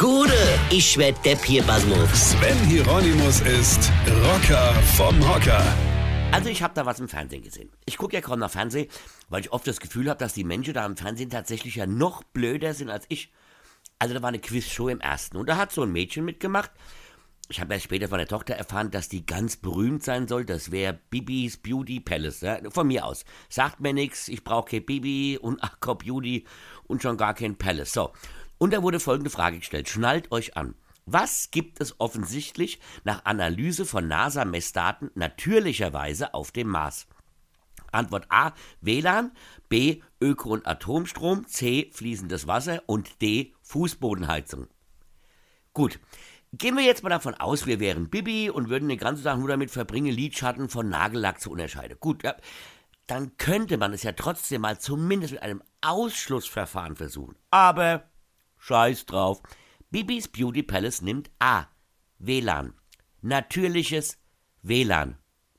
Gude, ich werd Depp hier, Basmus. Sven Hieronymus ist Rocker vom Hocker. Also ich habe da was im Fernsehen gesehen. Ich gucke ja kaum nach Fernsehen, weil ich oft das Gefühl habe, dass die Menschen da im Fernsehen tatsächlich ja noch blöder sind als ich. Also da war eine Quizshow im ersten und da hat so ein Mädchen mitgemacht. Ich habe erst später von der Tochter erfahren, dass die ganz berühmt sein soll. Das wäre Bibis Beauty Palace. Ja? Von mir aus. Sagt mir nichts, ich brauche kein Bibi und Aqua Beauty und schon gar kein Palace. So. Und da wurde folgende Frage gestellt. Schnallt euch an. Was gibt es offensichtlich nach Analyse von NASA-Messdaten natürlicherweise auf dem Mars? Antwort A, WLAN, B, Öko- und Atomstrom, C, fließendes Wasser und D, Fußbodenheizung. Gut, gehen wir jetzt mal davon aus, wir wären Bibi und würden den ganzen Tag nur damit verbringen, Lidschatten von Nagellack zu unterscheiden. Gut, ja, dann könnte man es ja trotzdem mal zumindest mit einem Ausschlussverfahren versuchen. Aber scheiß drauf. Bibis Beauty Palace nimmt A. WLAN. Natürliches WLAN.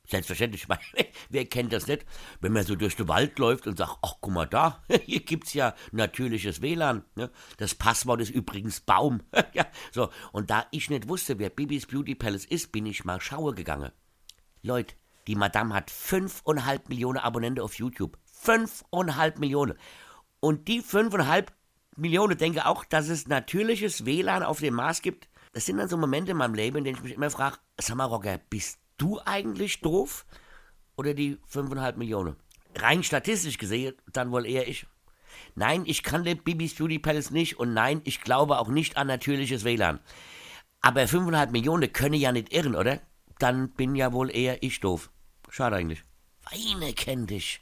Selbstverständlich, wer kennt das nicht, wenn man so durch den Wald läuft und sagt, ach guck mal da, hier gibt's ja natürliches WLAN. Ne? Das Passwort ist übrigens Baum. ja, so, und da ich nicht wusste, wer Bibis Beauty Palace ist, bin ich mal schaue gegangen. Leute, die Madame hat fünfeinhalb Millionen Abonnenten auf YouTube. Fünfeinhalb Millionen. Und die fünfeinhalb Millionen denken auch, dass es natürliches WLAN auf dem Mars gibt. Das sind dann so Momente in meinem Leben, in denen ich mich immer frage, sag mal, Rocker, bist du eigentlich doof? Oder die 5,5 Millionen? Rein statistisch gesehen, dann wohl eher ich. Nein, ich kann den Bibis Beauty Palace nicht und nein, ich glaube auch nicht an natürliches WLAN. Aber 5,5 Millionen können ja nicht irren, oder? Dann bin ja wohl eher ich doof. Schade eigentlich. Weine kenn dich.